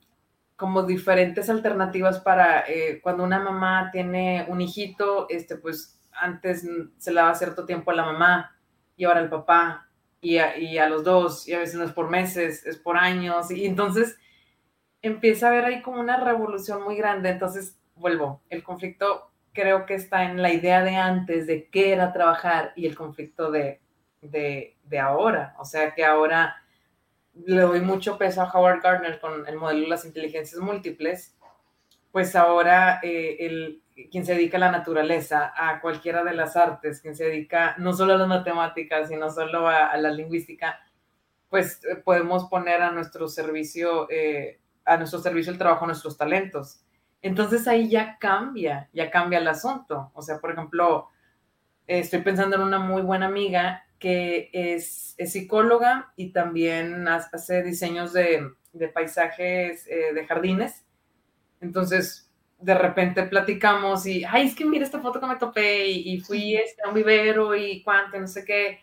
como diferentes alternativas para eh, cuando una mamá tiene un hijito, este, pues antes se le daba cierto tiempo a la mamá y ahora al papá y a, y a los dos, y a veces no es por meses, es por años, y entonces empieza a haber ahí como una revolución muy grande, entonces vuelvo, el conflicto creo que está en la idea de antes de qué era trabajar y el conflicto de, de, de ahora, o sea que ahora le doy mucho peso a Howard Gardner con el modelo de las inteligencias múltiples, pues ahora eh, el, quien se dedica a la naturaleza, a cualquiera de las artes, quien se dedica no solo a las matemáticas, sino solo a, la lingüística, pues eh, podemos poner a nuestro servicio, eh, a nuestro servicio el trabajo, nuestros talentos. Entonces ahí ya cambia, ya cambia el asunto. O sea, por ejemplo, estoy pensando en una muy buena amiga que es, psicóloga y también hace diseños de, paisajes de jardines. Entonces, de repente platicamos y, ay, es que mira esta foto que me topé y, fui este, a un vivero y cuánto, no sé qué.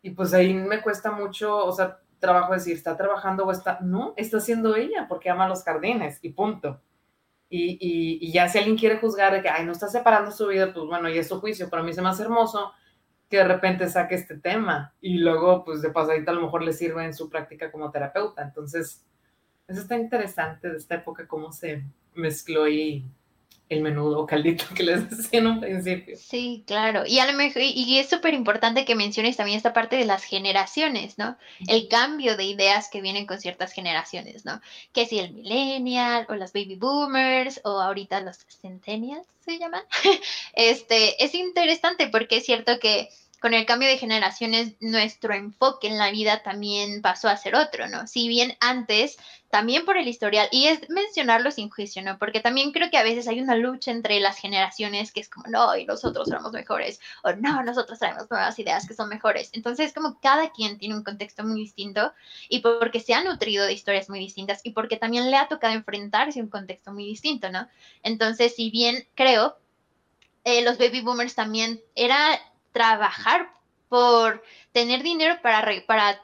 Y pues ahí me cuesta mucho, o sea, trabajo decir, está trabajando o está, no, está haciendo ella porque ama los jardines y punto. Y, y, ya si alguien quiere juzgar de que, ay, no está separando su vida, pues bueno, y es su juicio, pero a mí se me hace hermoso que de repente saque este tema y luego, pues de pasadita a lo mejor le sirve en su práctica como terapeuta. Entonces, eso está interesante de esta época, cómo se mezcló y el menudo caldito que les decía en un principio. Sí, claro. Y a lo mejor, y es súper importante que menciones también esta parte de las generaciones, ¿no? El cambio de ideas que vienen con ciertas generaciones, ¿no? Que si el millennial o las baby boomers o ahorita los centennials se llaman. Este, es interesante porque es cierto que con el cambio de generaciones, nuestro enfoque en la vida también pasó a ser otro, ¿no? Si bien antes, también por el historial, y es mencionarlo sin juicio, ¿no? Porque también creo que a veces hay una lucha entre las generaciones que es como, no, y nosotros somos mejores, o no, nosotros traemos nuevas ideas que son mejores. Entonces, como cada quien tiene un contexto muy distinto, y porque se ha nutrido de historias muy distintas, y porque también le ha tocado enfrentarse a un contexto muy distinto, ¿no? Entonces, si bien creo eh, los baby boomers también era trabajar por tener dinero para, para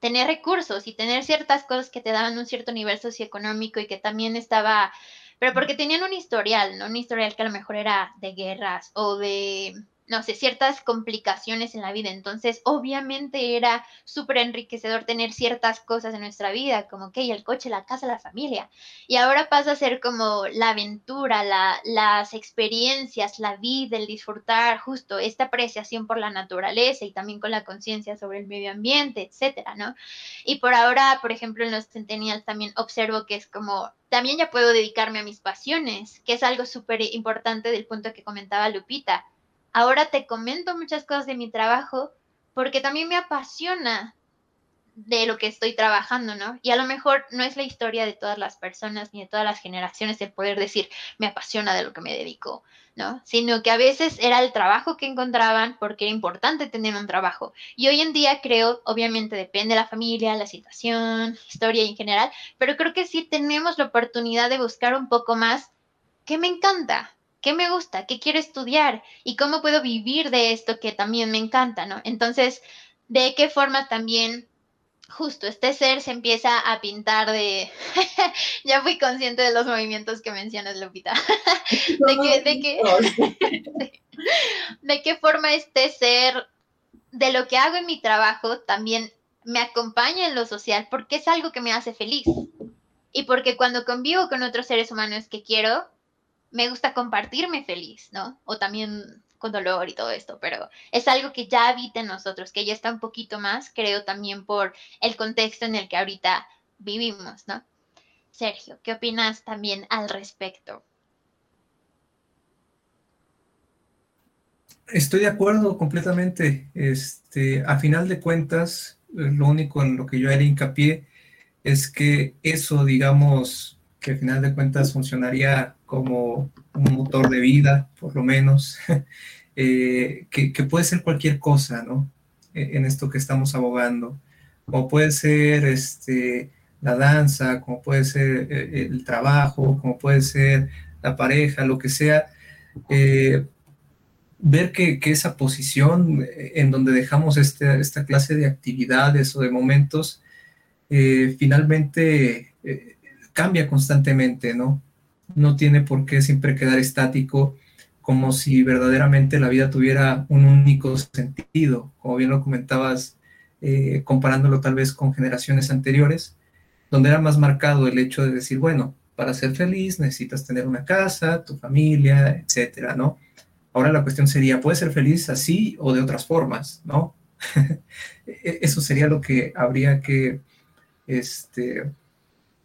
tener recursos y tener ciertas cosas que te daban un cierto nivel socioeconómico y que también estaba, pero porque tenían un historial, ¿no? Un historial que a lo mejor era de guerras o de no sé, ciertas complicaciones en la vida. Entonces, obviamente era súper enriquecedor tener ciertas cosas en nuestra vida, como que el coche, la casa, la familia. Y ahora pasa a ser como la aventura, la, las experiencias, la vida, el disfrutar, justo esta apreciación por la naturaleza y también con la conciencia sobre el medio ambiente, etcétera, ¿no? Y por ahora, por ejemplo, en los centennials también observo que es como también ya puedo dedicarme a mis pasiones, que es algo súper importante del punto que comentaba Lupita Ahora te comento muchas cosas de mi trabajo porque también me apasiona de lo que estoy trabajando, ¿no? Y a lo mejor no es la historia de todas las personas ni de todas las generaciones el poder decir, me apasiona de lo que me dedico, ¿no? Sino que a veces era el trabajo que encontraban porque era importante tener un trabajo. Y hoy en día creo, obviamente depende de la familia, la situación, historia en general, pero creo que sí tenemos la oportunidad de buscar un poco más qué me encanta, qué me gusta, qué quiero estudiar y cómo puedo vivir de esto que también me encanta, ¿no? Entonces, ¿de qué forma también justo este ser se empieza a pintar de... ya fui consciente de los movimientos que mencionas, Lupita. de, que, de, de qué forma este ser, de lo que hago en mi trabajo, también me acompaña en lo social, porque es algo que me hace feliz. Y porque cuando convivo con otros seres humanos que quiero, me gusta compartirme feliz, ¿no? O también con dolor y todo esto, pero es algo que ya habita en nosotros, que ya está un poquito más, creo también por el contexto en el que ahorita vivimos, ¿no? Sergio, ¿qué opinas también al respecto? Estoy de acuerdo completamente. Este, a final de cuentas, lo único en lo que yo haría hincapié es que eso, digamos, que a final de cuentas funcionaría como un motor de vida, por lo menos, eh, que, puede ser cualquier cosa, ¿no? E, en esto que estamos abogando. Como puede ser este, la danza, como puede ser eh, el trabajo, como puede ser la pareja, lo que sea. Eh, ver que, esa posición en donde dejamos este, esta clase de actividades o de momentos, finalmente cambia constantemente, ¿no? no tiene por qué siempre quedar estático, como si verdaderamente la vida tuviera un único sentido, como bien lo comentabas, eh, comparándolo tal vez con generaciones anteriores, donde era más marcado el hecho de decir, bueno, para ser feliz necesitas tener una casa, tu familia, etcétera, ¿no? Ahora la cuestión sería, ¿puedes ser feliz así o de otras formas, no? E-, eso sería lo que habría que, este,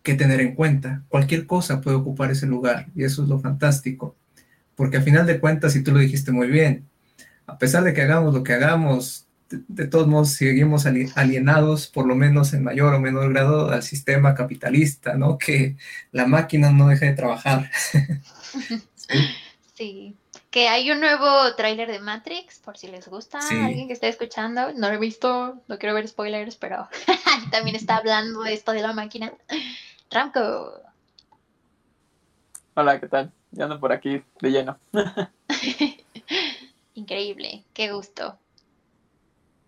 que tener en cuenta. Cualquier cosa puede ocupar ese lugar y eso es lo fantástico. Porque a final de cuentas, si tú lo dijiste muy bien, a pesar de que hagamos lo que hagamos, de, todos modos seguimos alienados, por lo menos en mayor o menor grado, al sistema capitalista, ¿no? Que la máquina no deja de trabajar. sí. Que hay un nuevo tráiler de Matrix, por si les gusta, alguien que esté escuchando. No lo he visto, no quiero ver spoilers, pero también está hablando de esto de la máquina. Ramco. Hola, ¿qué tal? Ya ando por aquí de lleno. Increíble, qué gusto.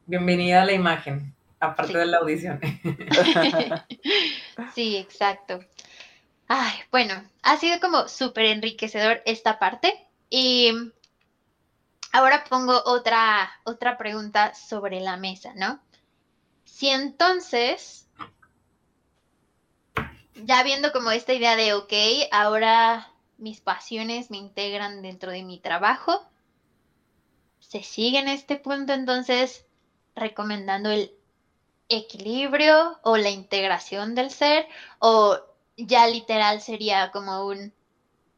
Bienvenida a la imagen, aparte de la audición. sí, exacto. Ay, bueno, ha sido como súper enriquecedor esta parte. Y ahora pongo otra, otra pregunta sobre la mesa, ¿no? Si entonces ya viendo como esta idea de, ok, ahora mis pasiones me integran dentro de mi trabajo, se sigue en este punto entonces recomendando el equilibrio o la integración del ser o ya literal sería como un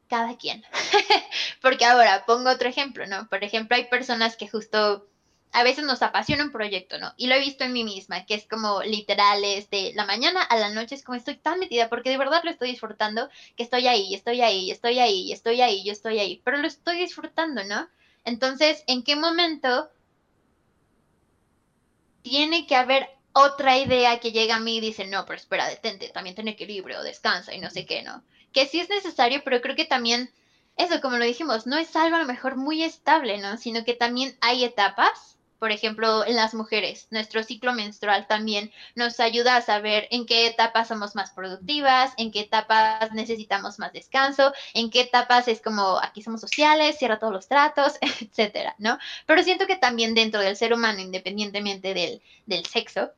cada quien. Porque ahora pongo otro ejemplo, ¿no? Por ejemplo, hay personas que justo a veces nos apasiona un proyecto, ¿no? Y lo he visto en mí misma, que es como literal, es de la mañana a la noche, es como estoy tan metida, porque de verdad lo estoy disfrutando, que estoy ahí, estoy ahí, estoy ahí, estoy ahí, yo estoy ahí, pero lo estoy disfrutando, ¿no? Entonces, ¿en qué momento tiene que haber otra idea que llega a mí y dice, no, pero espera, detente, también tiene equilibrio, descansa y no sé qué, ¿no? Que sí es necesario, pero creo que también, eso, como lo dijimos, no es algo a lo mejor muy estable, ¿no? Sino que también hay etapas por ejemplo, en las mujeres. Nuestro ciclo menstrual también nos ayuda a saber en qué etapas somos más productivas, en qué etapas necesitamos más descanso, en qué etapas es como aquí somos sociales, cierra todos los tratos, etcétera, ¿no? Pero siento que también dentro del ser humano, independientemente del, del sexo,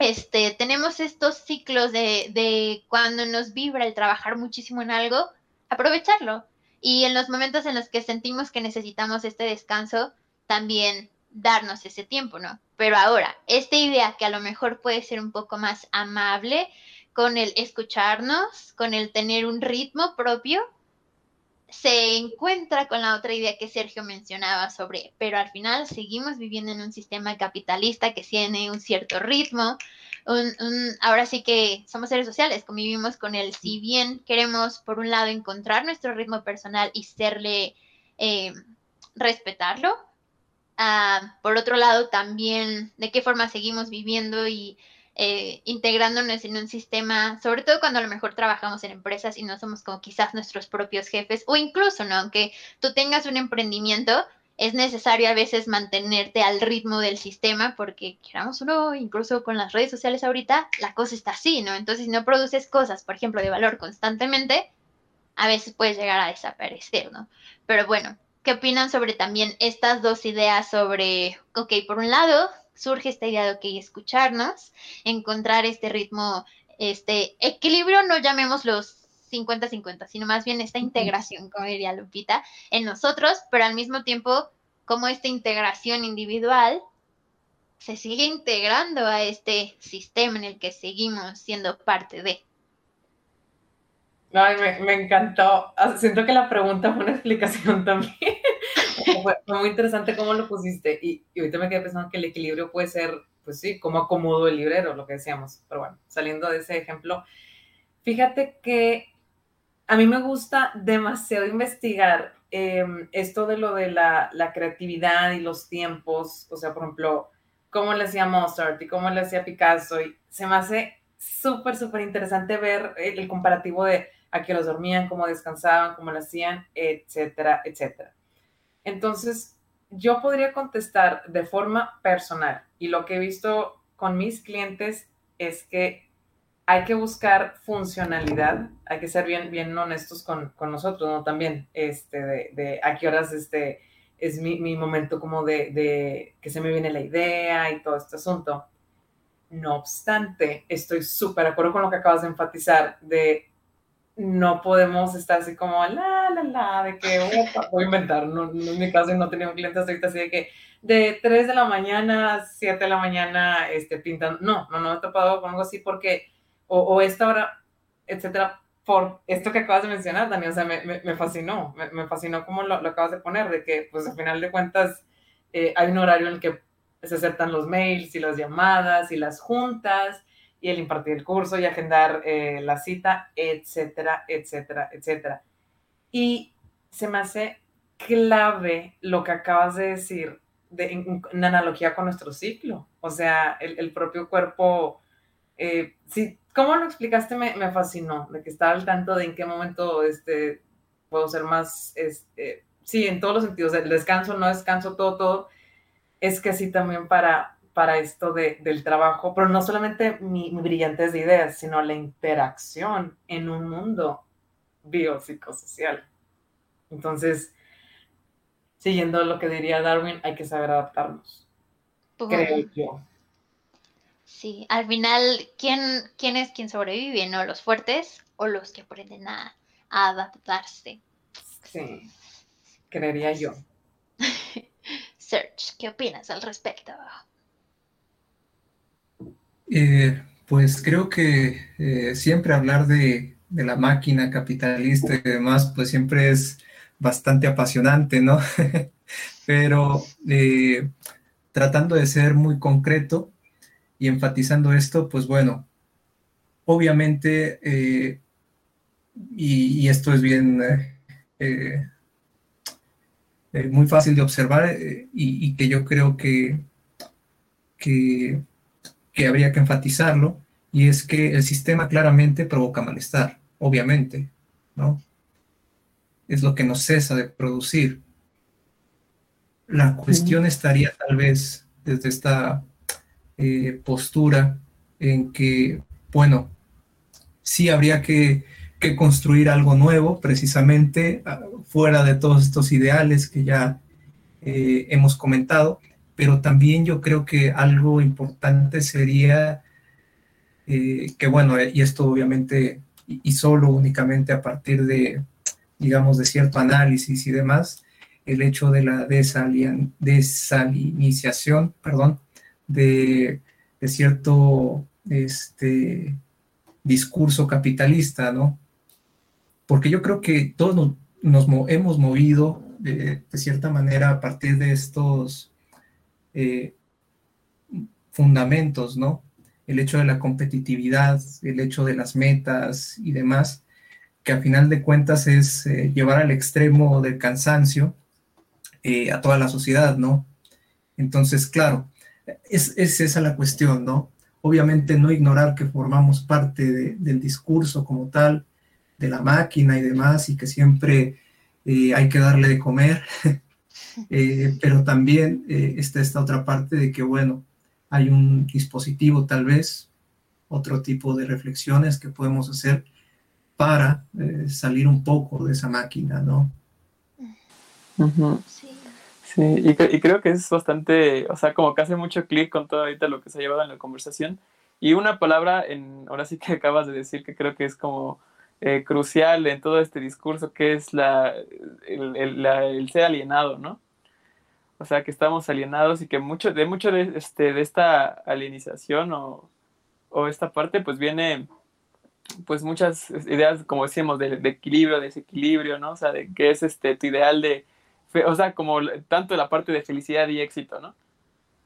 este, tenemos estos ciclos de, de cuando nos vibra el trabajar muchísimo en algo, aprovecharlo. Y en los momentos en los que sentimos que necesitamos este descanso, también darnos ese tiempo, ¿no? Pero ahora, esta idea que a lo mejor puede ser un poco más amable con el escucharnos, con el tener un ritmo propio, se encuentra con la otra idea que Sergio mencionaba sobre, pero al final seguimos viviendo en un sistema capitalista que tiene un cierto ritmo. ahora sí que somos seres sociales, convivimos con él. Si bien queremos, por un lado, encontrar nuestro ritmo personal y serle, eh, respetarlo, ah, por otro lado, también de qué forma seguimos viviendo y eh, integrándonos en un sistema, sobre todo cuando a lo mejor trabajamos en empresas y no somos como quizás nuestros propios jefes, o incluso, ¿no? Aunque tú tengas un emprendimiento, es necesario a veces mantenerte al ritmo del sistema porque queramos o no, incluso con las redes sociales ahorita, la cosa está así, ¿no? Entonces, si no produces cosas, por ejemplo, de valor constantemente, a veces puedes llegar a desaparecer, ¿no? Pero bueno, ¿qué opinan sobre también estas dos ideas sobre, ok, por un lado, surge esta idea de, ok, escucharnos, encontrar este ritmo, este equilibrio, no llamemos los 50-50, sino más bien esta integración, como diría Lupita, en nosotros, pero al mismo tiempo, como esta integración individual se sigue integrando a este sistema en el que seguimos siendo parte de. Me, me, encantó. Ah, siento que la pregunta fue una explicación también. fue, muy interesante cómo lo pusiste. Y, y, ahorita me quedé pensando que el equilibrio puede ser, pues sí, como acomodo el librero, lo que decíamos. Pero bueno, saliendo de ese ejemplo, fíjate que a mí me gusta demasiado investigar em, esto de lo de la, la, creatividad y los tiempos. O sea, por ejemplo, cómo le hacía Mozart y cómo le hacía Picasso. Y se me hace súper, súper interesante ver el comparativo de a qué los dormían, cómo descansaban, cómo lo hacían, etcétera, etcétera. Entonces, yo podría contestar de forma personal y lo que he visto con mis clientes es que hay que buscar funcionalidad, hay que ser bien, bien honestos con, con nosotros, ¿no? También, este, de, a qué horas este, es mi, mi momento como de, de, que se me viene la idea y todo este asunto. No obstante, estoy súper de acuerdo con lo que acabas de enfatizar, de no podemos estar así como la, la, la, de que voy a inventar, no, en mi caso no tenía un cliente ahorita así de que de 3 de la mañana a 7 de la mañana este, pintando, no, no, no he topado con algo así porque, o, o esta hora, etcétera, por esto que acabas de mencionar, Dani, o sea, me, me, me fascinó, me, me, fascinó como lo, lo, acabas de poner, de que pues al final de cuentas eh, hay un horario en el que se aceptan los mails y las llamadas y las juntas, y el impartir el curso y agendar eh, la cita, etcétera, etcétera, etcétera. Y se me hace clave lo que acabas de decir de, en, en analogía con nuestro ciclo. O sea, el, el propio cuerpo, eh, sí, ¿cómo lo explicaste? Me, me, fascinó, de que estaba al tanto de en qué momento este, puedo ser más, este, sí, en todos los sentidos, el descanso, no descanso, todo, todo. Es que sí también para, para esto de, del trabajo, pero no solamente mi, mi brillantez de ideas, sino la interacción en un mundo biopsicosocial. Entonces, siguiendo lo que diría Darwin, hay que saber adaptarnos. Creo yo. Sí, al final, ¿quién, ¿quién es quien sobrevive? ¿No? ¿Los fuertes o los que aprenden a, a adaptarse? Sí, creería yo. Serge, ¿qué opinas al respecto? Eh, pues creo que eh, siempre hablar de, de, la máquina capitalista y demás, pues siempre es bastante apasionante, ¿no? Pero eh, tratando de ser muy concreto y enfatizando esto, pues bueno, obviamente, y, y, esto es bien, muy fácil de observar y, y, que yo creo que, que que habría que enfatizarlo, y es que el sistema claramente provoca malestar, obviamente, ¿no? Es lo que no cesa de producir. La cuestión estaría tal vez desde esta eh, postura en que, bueno, sí habría que, que construir algo nuevo, precisamente ah, fuera de todos estos ideales que ya eh, hemos comentado, pero también yo creo que algo importante sería eh, que, bueno, eh, y esto obviamente, y, solo únicamente a partir de, digamos, de cierto análisis y demás, el hecho de la desalin, desalinización, perdón, de, de cierto este, discurso capitalista, ¿no? Porque yo creo que todos, nos hemos movido de, cierta manera a partir de estos eh, fundamentos, ¿no? El hecho de la competitividad, el hecho de las metas y demás, que a final de cuentas es eh, llevar al extremo del cansancio eh, a toda la sociedad, ¿no? Entonces, claro, es, esa la cuestión, ¿no? Obviamente no ignorar que formamos parte del discurso como tal, de la máquina y demás, y que siempre eh, hay que darle de comer, eh, pero también eh, está esta otra parte de que, bueno, hay un dispositivo tal vez, otro tipo de reflexiones que podemos hacer para salir un poco de esa máquina, ¿no? Sí. Sí, y, y, creo que es bastante, o sea, como que hace mucho clic con todo ahorita lo que se ha llevado en la conversación. Y una palabra, en, ahora sí que acabas de decir, que creo que es como eh, crucial en todo este discurso, que es la, el, ser alienado, ¿no? O sea, que estamos alienados y que mucho de, mucho de, este, de esta alienización o, o esta parte, pues viene pues muchas ideas, como decíamos, de, equilibrio, desequilibrio, ¿no? O sea, de qué es este tu ideal de, o sea, como tanto la parte de felicidad y éxito, ¿no?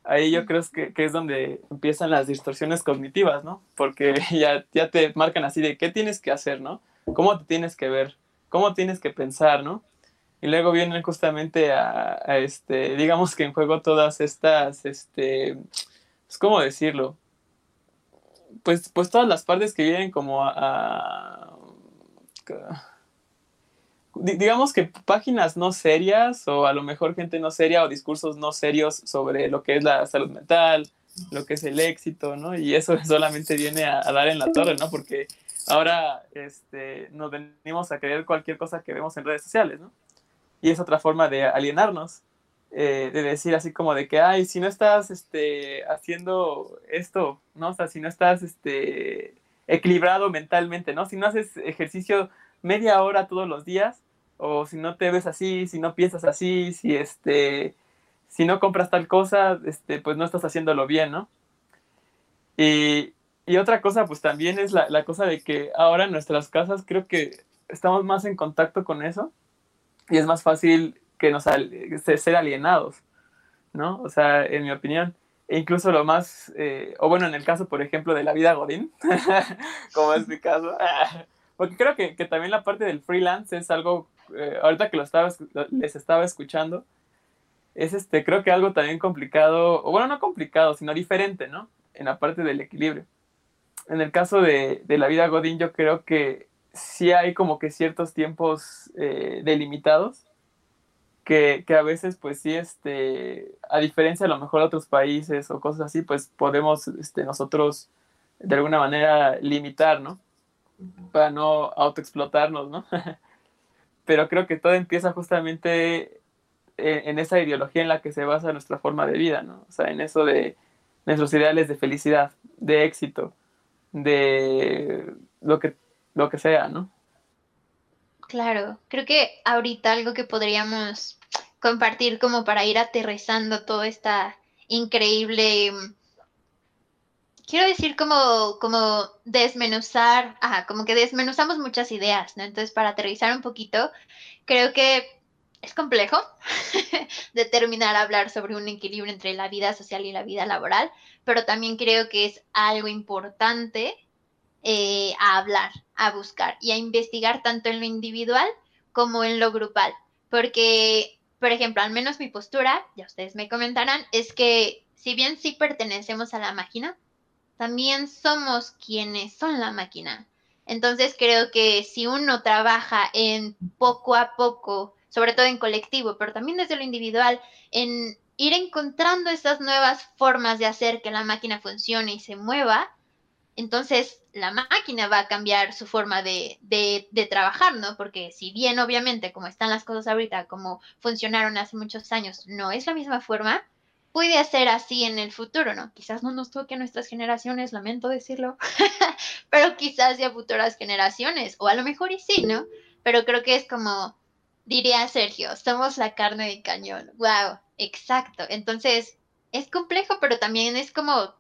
Ahí yo creo que, que es donde empiezan las distorsiones cognitivas, ¿no? Porque ya, ya te marcan así de qué tienes que hacer, ¿no? ¿Cómo te tienes que ver? ¿Cómo tienes que pensar, ¿no? Y luego vienen justamente a, este, digamos que en juego todas estas, este, pues, ¿cómo decirlo? Pues, pues todas las partes que vienen como a digamos que páginas no serias o a lo mejor gente no seria o discursos no serios sobre lo que es la salud mental, lo que es el éxito, ¿no? Y eso solamente viene a, dar en la torre, ¿no? Porque ahora este, nos venimos a creer cualquier cosa que vemos en redes sociales, ¿no? Y es otra forma de alienarnos, eh, de decir así como de que, ay, si no estás este, haciendo esto, ¿no? O sea, si no estás este, equilibrado mentalmente, ¿no? Si no haces ejercicio media hora todos los días, o si no te ves así, si no piensas así, si este, si no compras tal cosa, este, pues no estás haciéndolo bien, ¿no? Y, otra cosa, pues también es la, cosa de que ahora en nuestras casas creo que estamos más en contacto con eso y es más fácil que nos ser alienados, ¿no? O sea, en mi opinión. E incluso lo más, eh, o bueno, en el caso, por ejemplo, de la vida Godín, como es mi caso, porque creo que, que, también la parte del freelance es algo eh, ahorita que lo estaba, les estaba escuchando, es este, creo que algo también complicado, o bueno, no complicado, sino diferente, ¿no? En la parte del equilibrio. En el caso de, la vida Godín, yo creo que sí hay como que ciertos tiempos eh, delimitados, que, a veces, pues sí, este, a diferencia a lo mejor de otros países o cosas así, pues podemos este, nosotros de alguna manera limitar, ¿no? Para no autoexplotarnos, ¿no? pero creo que todo empieza justamente en, esa ideología en la que se basa nuestra forma de vida, ¿no? O sea, en eso de nuestros ideales de felicidad, de éxito, de lo que, lo que sea, ¿no? Claro, creo que ahorita algo que podríamos compartir como para ir aterrizando toda esta increíble quiero decir como, como desmenuzar, ajá, como que desmenuzamos muchas ideas, ¿no? Entonces, para aterrizar un poquito, creo que es complejo determinar hablar sobre un equilibrio entre la vida social y la vida laboral, pero también creo que es algo importante eh, a hablar, a buscar y a investigar tanto en lo individual como en lo grupal, porque, por ejemplo, al menos mi postura, ya ustedes me comentarán, es que si bien sí pertenecemos a la máquina, también somos quienes son la máquina. Entonces creo que si uno trabaja en poco a poco, sobre todo en colectivo, pero también desde lo individual, en ir encontrando esas nuevas formas de hacer que la máquina funcione y se mueva, entonces la máquina va a cambiar su forma de, de, trabajar, ¿no? Porque si bien obviamente como están las cosas ahorita, como funcionaron hace muchos años, no es la misma forma, puede ser así en el futuro, ¿no? Quizás no nos toque a nuestras generaciones, lamento decirlo, pero quizás ya futuras generaciones, o a lo mejor y sí, ¿no? Pero creo que es como, diría Sergio, somos la carne de cañón. Wow, exacto. Entonces, es complejo, pero también es como,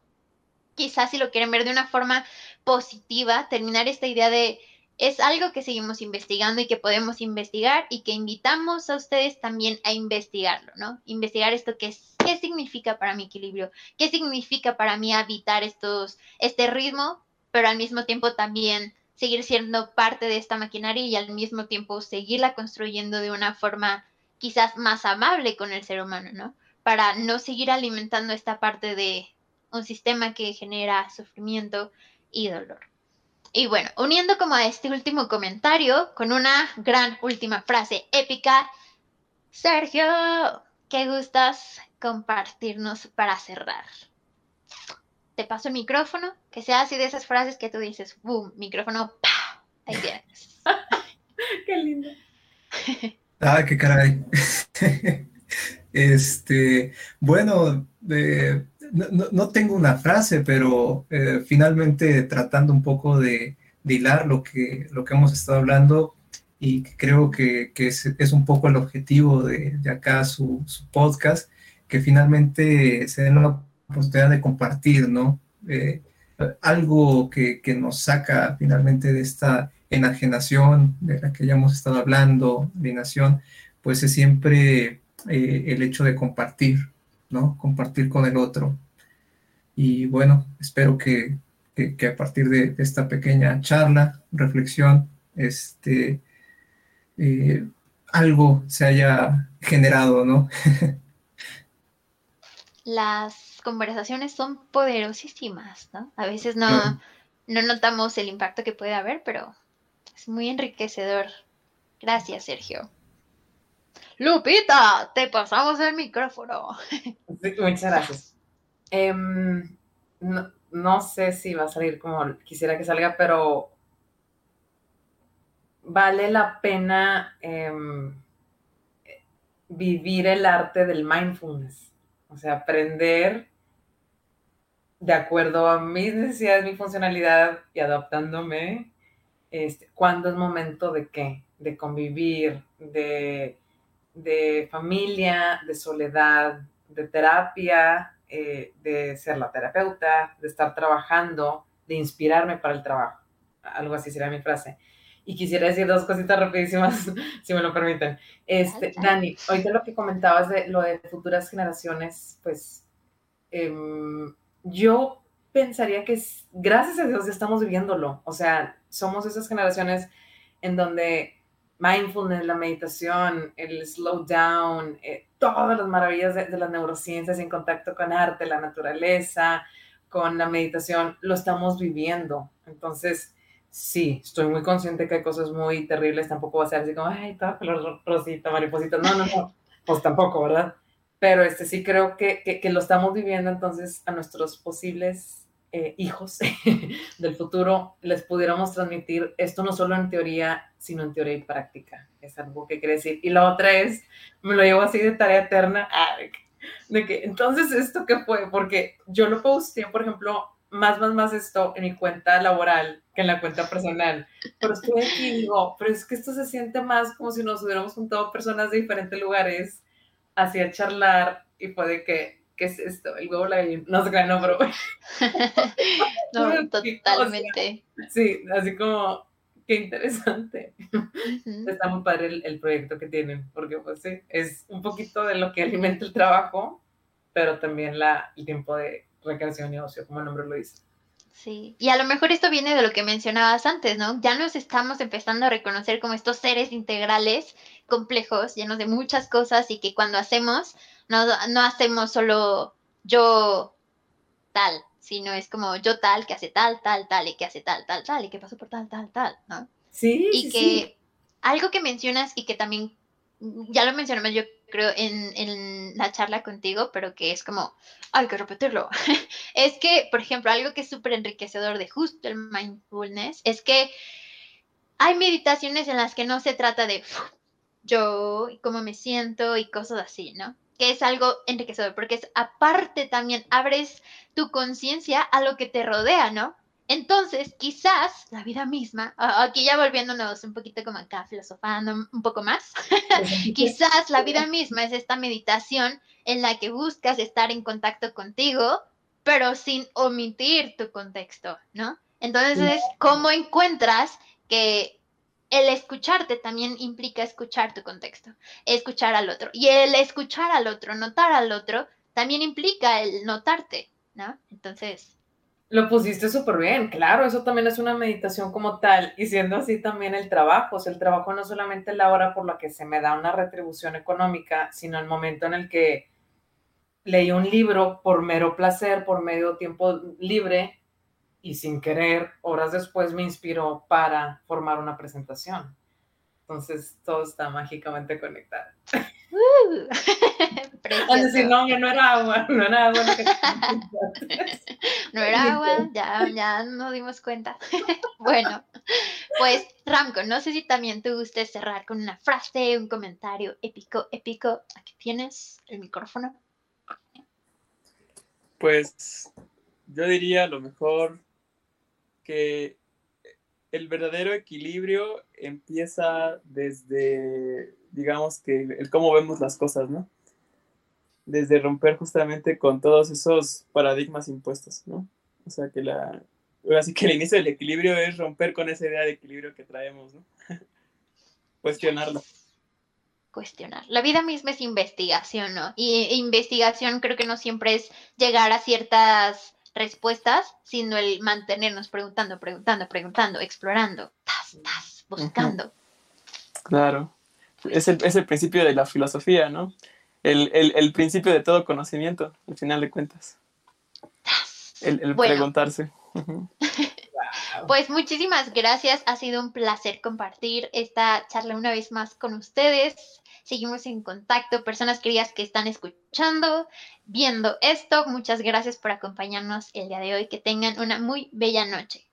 quizás si lo quieren ver de una forma positiva, terminar esta idea de es algo que seguimos investigando y que podemos investigar y que invitamos a ustedes también a investigarlo, ¿no? Investigar esto que es, qué significa para mi equilibrio, qué significa para mí habitar estos, este ritmo, pero al mismo tiempo también seguir siendo parte de esta maquinaria y al mismo tiempo seguirla construyendo de una forma quizás más amable con el ser humano, ¿no? Para no seguir alimentando esta parte de un sistema que genera sufrimiento y dolor. Y bueno, uniendo como a este último comentario con una gran última frase épica, Sergio, ¿qué gustas compartirnos para cerrar? Te paso el micrófono, que sea así de esas frases que tú dices, boom, micrófono, pa, ahí tienes. Qué lindo. Ah, qué caray. este, bueno, eh, no, tengo una frase, pero eh, finalmente tratando un poco de, hilar lo que, lo que hemos estado hablando y creo que, es, un poco el objetivo de, acá su, podcast, que finalmente se den la oportunidad de compartir, ¿no? Eh, algo que, nos saca finalmente de esta enajenación de la que ya hemos estado hablando, de nación, pues es siempre eh, el hecho de compartir, ¿no? Compartir con el otro. Y bueno, espero que, a partir de, esta pequeña charla, reflexión, este, eh, algo se haya generado, ¿no? Las conversaciones son poderosísimas, ¿no? A veces no, no notamos el impacto que puede haber, pero es muy enriquecedor. Gracias, Sergio. Lupita, te pasamos el micrófono. muchas gracias. Em, no, sé si va a salir como quisiera que salga, pero vale la pena em, vivir el arte del mindfulness. O sea, aprender de acuerdo a mis necesidades, mi funcionalidad y adaptándome, este, cuándo es momento de qué, de convivir, de de familia, de soledad, de terapia, eh, de ser la terapeuta, de estar trabajando, de inspirarme para el trabajo. Algo así sería mi frase. Y quisiera decir dos cositas rapidísimas, si me lo permiten. Este, Dani, ahorita lo que comentabas de lo de futuras generaciones, pues em, yo pensaría que gracias a Dios ya estamos viviéndolo. O sea, somos esas generaciones en donde mindfulness, la meditación, el slow down, eh, todas las maravillas de, las neurociencias en contacto con arte, la naturaleza, con la meditación, lo estamos viviendo. Entonces, sí, estoy muy consciente que hay cosas muy terribles, tampoco va a ser así como, ay, toda color rosita, mariposita, no, no, no, pues tampoco, ¿verdad? Pero este sí creo que, que, que lo estamos viviendo, entonces a nuestros posibles eh, hijos del futuro les pudiéramos transmitir esto no solo en teoría, sino en teoría y práctica. Es algo que quiere decir. Y la otra es, me lo llevo así de tarea eterna, ah, de que entonces esto qué fue, porque yo lo posté, por ejemplo, más, más, más esto en mi cuenta laboral que en la cuenta personal. Pero estoy aquí y digo, pero es que esto se siente más como si nos hubiéramos juntado personas de diferentes lugares así a charlar y puede que ¿qué es esto? El huevo la gallina. No sé, no, pero. no, totalmente. sí, así como, qué interesante. Está muy padre el, proyecto que tienen, porque pues sí, es un poquito de lo que alimenta el trabajo, pero también la, el tiempo de recreación y ocio, como el nombre lo dice. Sí, y a lo mejor esto viene de lo que mencionabas antes, ¿no? Ya nos estamos empezando a reconocer como estos seres integrales complejos, llenos de muchas cosas y que cuando hacemos no, no hacemos solo yo tal, sino es como yo tal, que hace tal, tal, tal, y que hace tal, tal, tal, y que pasó por tal, tal, tal, ¿no? Sí. Y que algo que mencionas y que también, ya lo mencionamos yo creo en, en la charla contigo, pero que es como, hay que repetirlo, es que, por ejemplo, algo que es súper enriquecedor de justo el mindfulness es que hay meditaciones en las que no se trata de yo y cómo me siento y cosas así, ¿no? Que es algo enriquecedor, porque es aparte también abres tu conciencia a lo que te rodea, ¿no? Entonces, quizás la vida misma, aquí ya volviéndonos un poquito como acá, filosofando un poco más, quizás la vida misma es esta meditación en la que buscas estar en contacto contigo, pero sin omitir tu contexto, ¿no? Entonces, ¿cómo encuentras que el escucharte también implica escuchar tu contexto, escuchar al otro. Y el escuchar al otro, notar al otro, también implica el notarte, ¿no? Entonces... Lo pusiste súper bien, claro, eso también es una meditación como tal, y siendo así también el trabajo, o sea, el trabajo no solamente la hora por la que se me da una retribución económica, sino el momento en el que leí un libro por mero placer, por medio tiempo libre, y sin querer, horas después me inspiró para formar una presentación. Entonces, todo está mágicamente conectado. Uh, decir, no, no era agua, no era agua. no era agua, ya, ya nos dimos cuenta. bueno, pues Ramco, no sé si también te guste cerrar con una frase, un comentario épico, épico. Aquí tienes el micrófono. Pues yo diría lo mejor que el verdadero equilibrio empieza desde, digamos que, el cómo vemos las cosas, ¿no? Desde romper justamente con todos esos paradigmas impuestos, ¿no? O sea, que la, así que el inicio del equilibrio es romper con esa idea de equilibrio que traemos, ¿no? Cuestionarlo. Cuestionar. La vida misma es investigación, ¿no? Y investigación creo que no siempre es llegar a ciertas respuestas, sino el mantenernos preguntando, preguntando, preguntando, explorando, buscando. Claro. Es el, es el, principio de la filosofía, ¿no? El, principio de todo conocimiento, al final de cuentas. El, preguntarse. Pues muchísimas gracias, ha sido un placer compartir esta charla una vez más con ustedes seguimos en contacto. Personas queridas que están escuchando, viendo esto, muchas gracias por acompañarnos el día de hoy. Que tengan una muy bella noche.